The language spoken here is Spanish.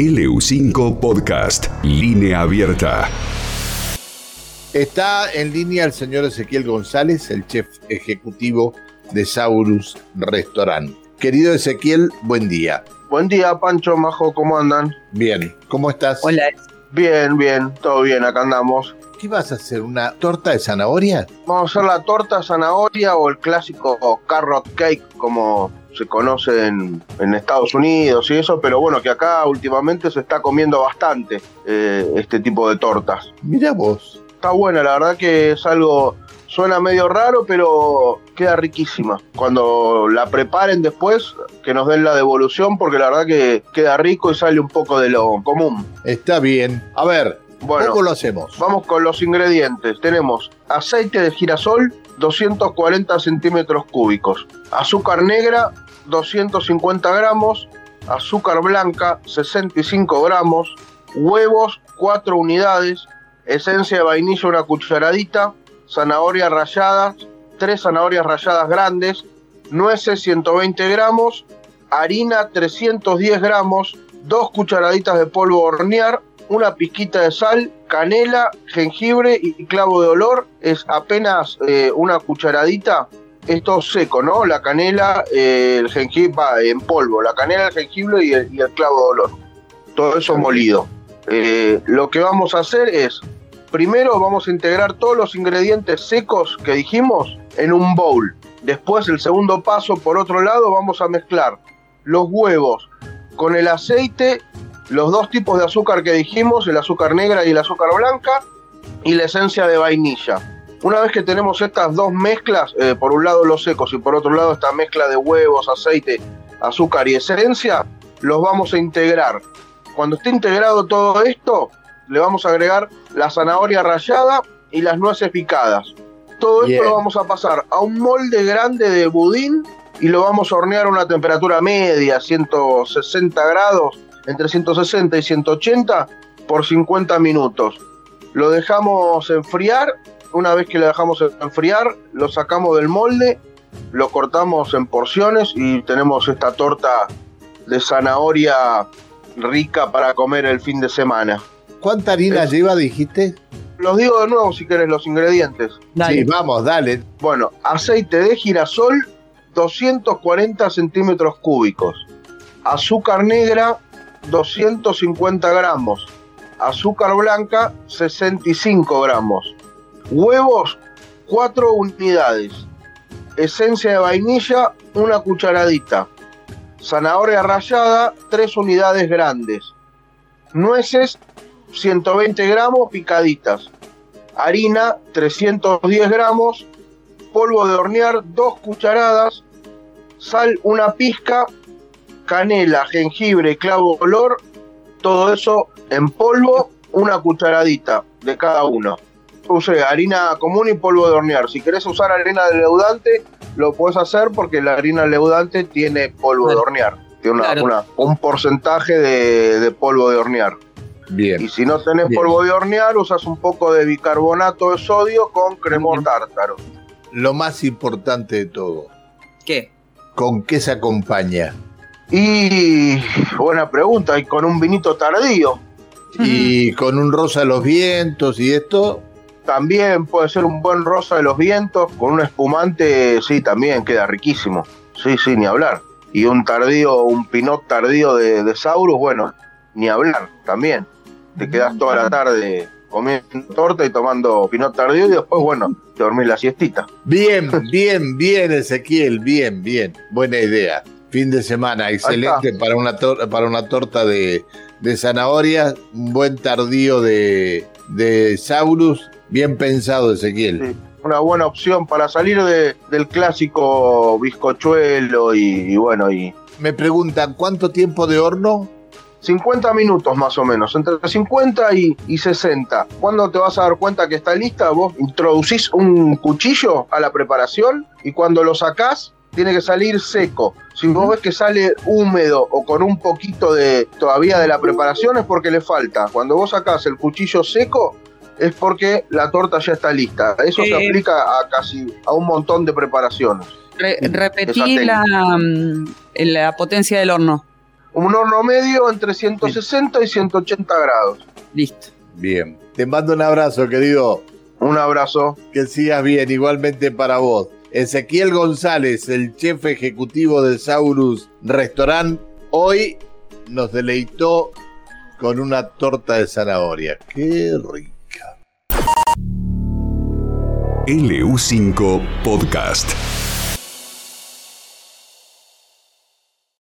LU5 Podcast, línea abierta. Está en línea el señor Ezequiel González, el chef ejecutivo de Saurus Restaurant. Querido Ezequiel, buen día. Buen día, Pancho, Majo, ¿cómo andan? Bien, ¿cómo estás? Hola. Bien, bien, todo bien, acá andamos. ¿Qué vas a hacer? ¿Una torta de zanahoria? Vamos a hacer la torta zanahoria o el clásico carrot cake, como se conoce en, Estados Unidos y eso, pero bueno, que acá últimamente se está comiendo bastante eh, este tipo de tortas. Mira vos. Está buena, la verdad que es algo, suena medio raro, pero queda riquísima. Cuando la preparen después, que nos den la devolución, porque la verdad que queda rico y sale un poco de lo común. Está bien. A ver, bueno, ¿cómo lo hacemos? Vamos con los ingredientes. Tenemos aceite de girasol, 240 centímetros cúbicos. Azúcar negra, 250 gramos. Azúcar blanca, 65 gramos. Huevos, 4 unidades. Esencia de vainilla, una cucharadita. Zanahoria rallada, 3 zanahorias ralladas grandes. Nueces, 120 gramos. Harina, 310 gramos. 2 cucharaditas de polvo hornear una pizquita de sal, canela, jengibre y clavo de olor. Es apenas eh, una cucharadita. Esto seco, ¿no? La canela, eh, el jengibre va en polvo, la canela, el jengibre y el, clavo de olor. Todo eso molido. Eh, lo que vamos a hacer es, primero vamos a integrar todos los ingredientes secos que dijimos en un bowl. Después, el segundo paso, por otro lado, vamos a mezclar los huevos con el aceite los dos tipos de azúcar que dijimos, el azúcar negra y el azúcar blanca, y la esencia de vainilla. Una vez que tenemos estas dos mezclas, eh, por un lado los secos y por otro lado esta mezcla de huevos, aceite, azúcar y esencia, los vamos a integrar. Cuando esté integrado todo esto, le vamos a agregar la zanahoria rallada y las nueces picadas. Todo esto lo vamos a pasar a un molde grande de budín y lo vamos a hornear a una temperatura media, 160 grados, entre 160 y 180 por 50 minutos. Lo dejamos enfriar, una vez que lo dejamos enfriar, lo sacamos del molde, lo cortamos en porciones y tenemos esta torta de zanahoria rica para comer el fin de semana. ¿Cuánta harina lleva, dijiste? Los digo de nuevo si querés los ingredientes. Sí, vamos, dale. Bueno, aceite de girasol, 240 centímetros cúbicos. Azúcar negra, 250 gramos. Azúcar blanca, 65 gramos. Huevos, 4 unidades. Esencia de vainilla, una cucharadita. Zanahoria rallada, 3 unidades grandes. Nueces, 120 gramos picaditas. Harina, 310 gramos. Polvo de hornear, 2 cucharadas. Sal, una pizca canela, jengibre, clavo olor, todo eso en polvo, una cucharadita de cada uno. Use harina común y polvo de hornear. Si querés usar harina de leudante, lo puedes hacer porque la harina leudante tiene polvo de hornear. Tiene un porcentaje de, polvo de hornear. Bien. Y si no tenés polvo de hornear, usas un poco de bicarbonato de sodio con cremor tártaro. Lo más importante de todo. ¿Qué? ¿Con qué se acompaña? Y buena pregunta, y con un vinito tardío. Y con un rosa de los vientos y esto. También puede ser un buen rosa de los vientos, con un espumante, sí, también queda riquísimo. Sí, sí, ni hablar. Y un tardío, un pinot tardío de, de Saurus, bueno, ni hablar también. Te quedas toda la tarde comiendo torta y tomando pinot tardío y después, bueno, te dormís la siestita. Bien, bien, bien, Ezequiel, bien, bien. Buena idea. Fin de semana, excelente para una, para una torta de, zanahoria, un buen tardío de, de Saurus, bien pensado Ezequiel. una buena opción para salir del clásico bizcochuelo y, bueno. y Me preguntan, ¿cuánto tiempo de horno? 50 minutos más o menos, entre 50 y, y, 60. ¿Cuándo te vas a dar cuenta que está lista? Vos introducís un cuchillo a la preparación y cuando lo sacás tiene que salir seco. Si vos ves que sale húmedo o con un poquito de todavía de la preparación es porque le falta. Cuando vos sacás el cuchillo seco es porque la torta ya está lista. Eso se aplica a casi a un montón de preparaciones. repetí la, mm, la potencia del horno. Un horno medio entre 160 y 180 grados. Listo. Bien. Te mando un abrazo, querido. Un abrazo. Que sigas bien, igualmente para vos. Ezequiel González, el chef ejecutivo del Saurus Restaurant, hoy nos deleitó con una torta de zanahoria. ¡Qué rica! LU5 Podcast.